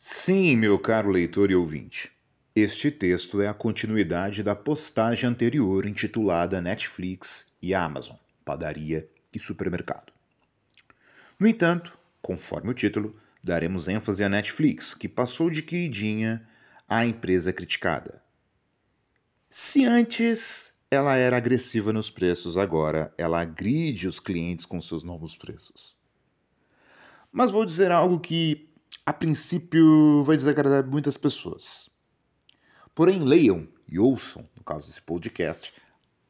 Sim, meu caro leitor e ouvinte. Este texto é a continuidade da postagem anterior intitulada Netflix e Amazon, padaria e supermercado. No entanto, conforme o título, daremos ênfase à Netflix, que passou de queridinha à empresa criticada. Se antes ela era agressiva nos preços, agora ela agride os clientes com seus novos preços. Mas vou dizer algo que, a princípio, vai desagradar muitas pessoas. Porém, leiam e ouçam, no caso desse podcast,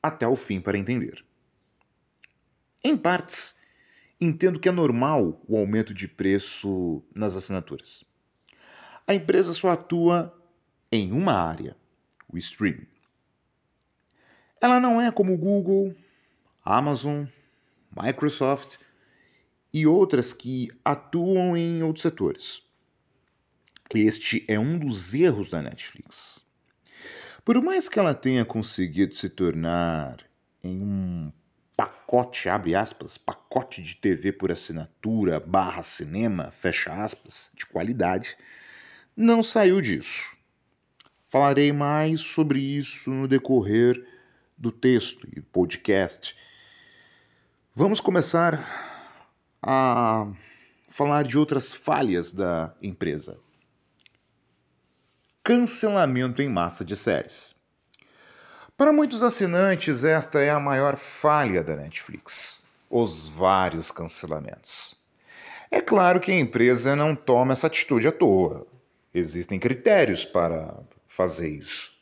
até o fim para entender. Em partes, entendo que é normal o aumento de preço nas assinaturas. A empresa só atua em uma área, o streaming. Ela não é como Google, Amazon, Microsoft e outras que atuam em outros setores. Este é um dos erros da Netflix. Por mais que ela tenha conseguido se tornar em um pacote, abre aspas, pacote de TV por assinatura barra cinema, fecha aspas, de qualidade, não saiu disso. Falarei mais sobre isso no decorrer do texto e podcast. Vamos começar a falar de outras falhas da empresa cancelamento em massa de séries. Para muitos assinantes, esta é a maior falha da Netflix: os vários cancelamentos. É claro que a empresa não toma essa atitude à toa. Existem critérios para fazer isso.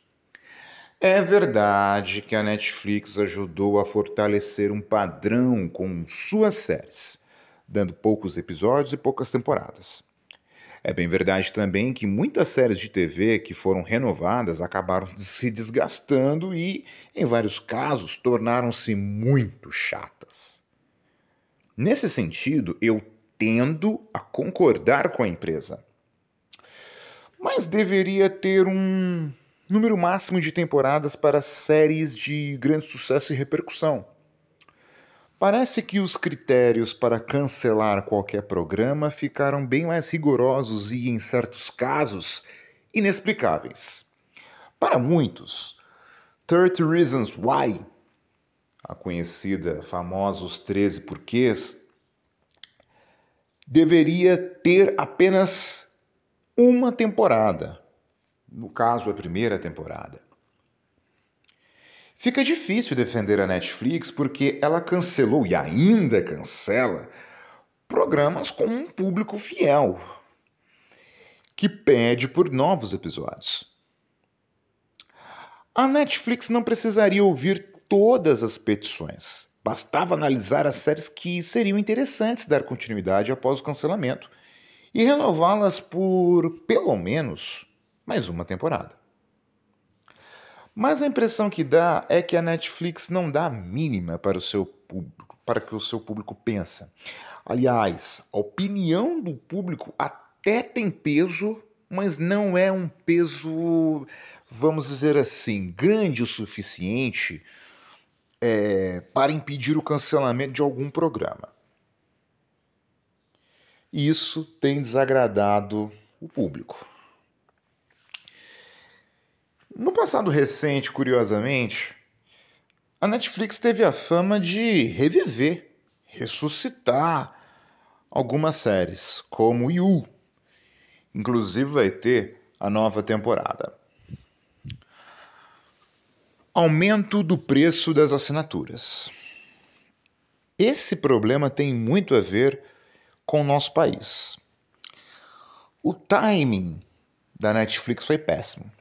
É verdade que a Netflix ajudou a fortalecer um padrão com suas séries, dando poucos episódios e poucas temporadas. É bem verdade também que muitas séries de TV que foram renovadas acabaram se desgastando e, em vários casos, tornaram-se muito chatas. Nesse sentido, eu tendo a concordar com a empresa. Mas deveria ter um número máximo de temporadas para séries de grande sucesso e repercussão. Parece que os critérios para cancelar qualquer programa ficaram bem mais rigorosos e, em certos casos, inexplicáveis. Para muitos, 30 Reasons Why, a conhecida famosos 13 porquês, deveria ter apenas uma temporada. No caso, a primeira temporada. Fica difícil defender a Netflix porque ela cancelou e ainda cancela programas com um público fiel que pede por novos episódios. A Netflix não precisaria ouvir todas as petições. Bastava analisar as séries que seriam interessantes dar continuidade após o cancelamento e renová-las por pelo menos mais uma temporada. Mas a impressão que dá é que a Netflix não dá a mínima para o seu público, para que o seu público pensa. Aliás, a opinião do público até tem peso, mas não é um peso, vamos dizer assim, grande o suficiente é, para impedir o cancelamento de algum programa. Isso tem desagradado o público. No passado recente, curiosamente, a Netflix teve a fama de reviver, ressuscitar algumas séries, como You. Inclusive vai ter a nova temporada. Aumento do preço das assinaturas. Esse problema tem muito a ver com o nosso país. O timing da Netflix foi péssimo.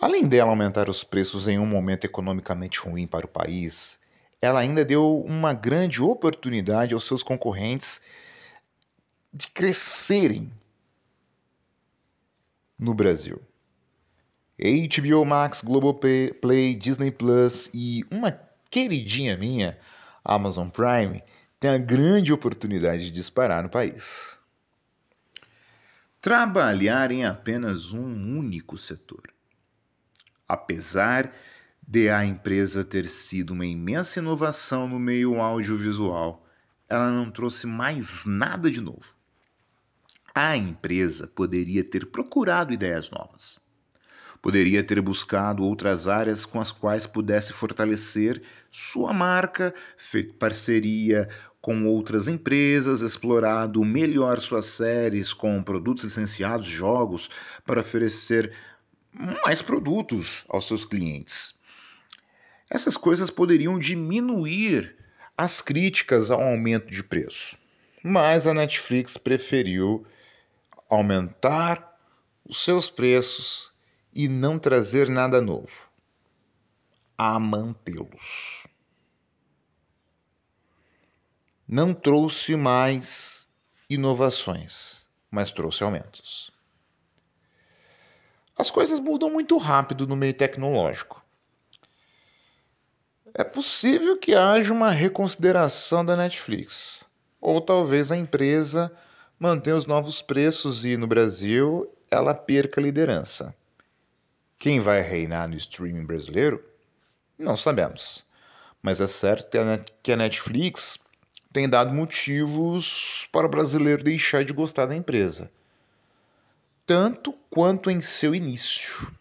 Além dela aumentar os preços em um momento economicamente ruim para o país, ela ainda deu uma grande oportunidade aos seus concorrentes de crescerem no Brasil. HBO Max, Globoplay, Disney Plus e uma queridinha minha, Amazon Prime, tem a grande oportunidade de disparar no país. Trabalhar em apenas um único setor apesar de a empresa ter sido uma imensa inovação no meio audiovisual, ela não trouxe mais nada de novo. a empresa poderia ter procurado ideias novas. Poderia ter buscado outras áreas com as quais pudesse fortalecer sua marca, feito parceria com outras empresas, explorado melhor suas séries com produtos licenciados, jogos, para oferecer mais produtos aos seus clientes. Essas coisas poderiam diminuir as críticas ao aumento de preço, mas a Netflix preferiu aumentar os seus preços e não trazer nada novo, a mantê-los. Não trouxe mais inovações, mas trouxe aumentos. As coisas mudam muito rápido no meio tecnológico. É possível que haja uma reconsideração da Netflix, ou talvez a empresa mantenha os novos preços e no Brasil ela perca a liderança. Quem vai reinar no streaming brasileiro? Não sabemos. Mas é certo que a Netflix tem dado motivos para o brasileiro deixar de gostar da empresa, tanto quanto em seu início.